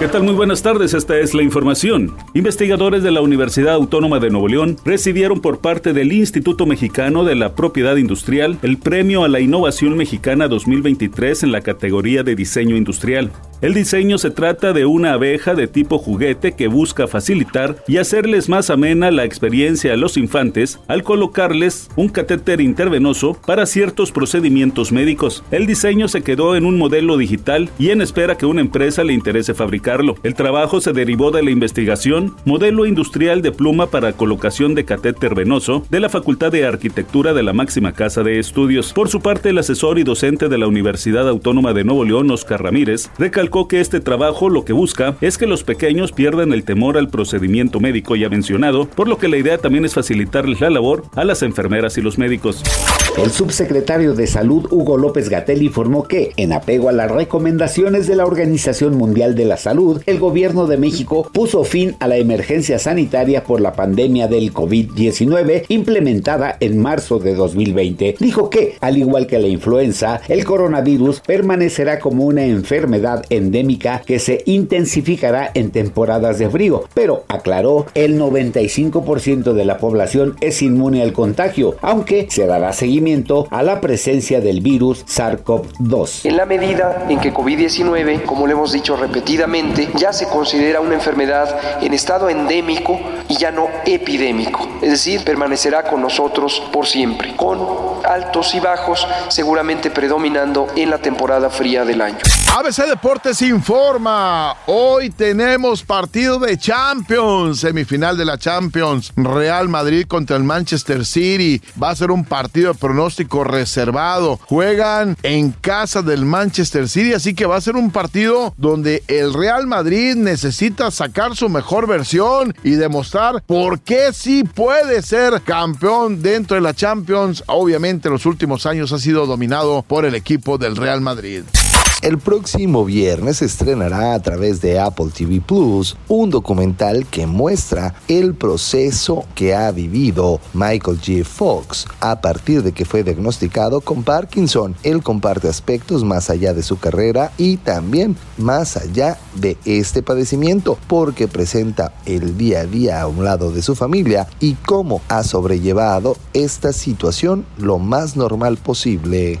¿Qué tal? Muy buenas tardes, esta es la información. Investigadores de la Universidad Autónoma de Nuevo León recibieron por parte del Instituto Mexicano de la Propiedad Industrial el Premio a la Innovación Mexicana 2023 en la categoría de diseño industrial. El diseño se trata de una abeja de tipo juguete que busca facilitar y hacerles más amena la experiencia a los infantes al colocarles un catéter intervenoso para ciertos procedimientos médicos. El diseño se quedó en un modelo digital y en espera que una empresa le interese El trabajo se derivó de la investigación Modelo Industrial de Pluma para colocación de catéter venoso de la Facultad de Arquitectura de la máxima casa de estudios. Por su parte, el asesor y docente de la Universidad Autónoma de Nuevo León, Oscar Ramírez, recalcó que este trabajo lo que busca es que los pequeños pierdan el temor al procedimiento médico ya mencionado, por lo que la idea también es facilitarles la labor a las enfermeras y los médicos. El subsecretario de Salud Hugo López Gatel informó que, en apego a las recomendaciones de la Organización Mundial de la Salud, el gobierno de México puso fin a la emergencia sanitaria por la pandemia del COVID-19 implementada en marzo de 2020. Dijo que, al igual que la influenza, el coronavirus permanecerá como una enfermedad endémica que se intensificará en temporadas de frío, pero aclaró, el 95% de la población es inmune al contagio, aunque se dará seguimiento a la presencia del virus SARS-CoV-2. En la medida en que COVID-19, como le hemos dicho repetidamente, ya se considera una enfermedad en estado endémico y ya no epidémico, es decir, permanecerá con nosotros por siempre, con altos y bajos seguramente predominando en la temporada fría del año. ABC Deportes informa, hoy tenemos partido de Champions, semifinal de la Champions, Real Madrid contra el Manchester City, va a ser un partido de pronóstico reservado. Juegan en casa del Manchester City, así que va a ser un partido donde el Real Madrid necesita sacar su mejor versión y demostrar por qué sí puede ser campeón dentro de la Champions. Obviamente los últimos años ha sido dominado por el equipo del Real Madrid. El próximo viernes estrenará a través de Apple TV Plus un documental que muestra el proceso que ha vivido Michael J. Fox a partir de que fue diagnosticado con Parkinson. Él comparte aspectos más allá de su carrera y también más allá de este padecimiento porque presenta el día a día a un lado de su familia y cómo ha sobrellevado esta situación lo más normal posible.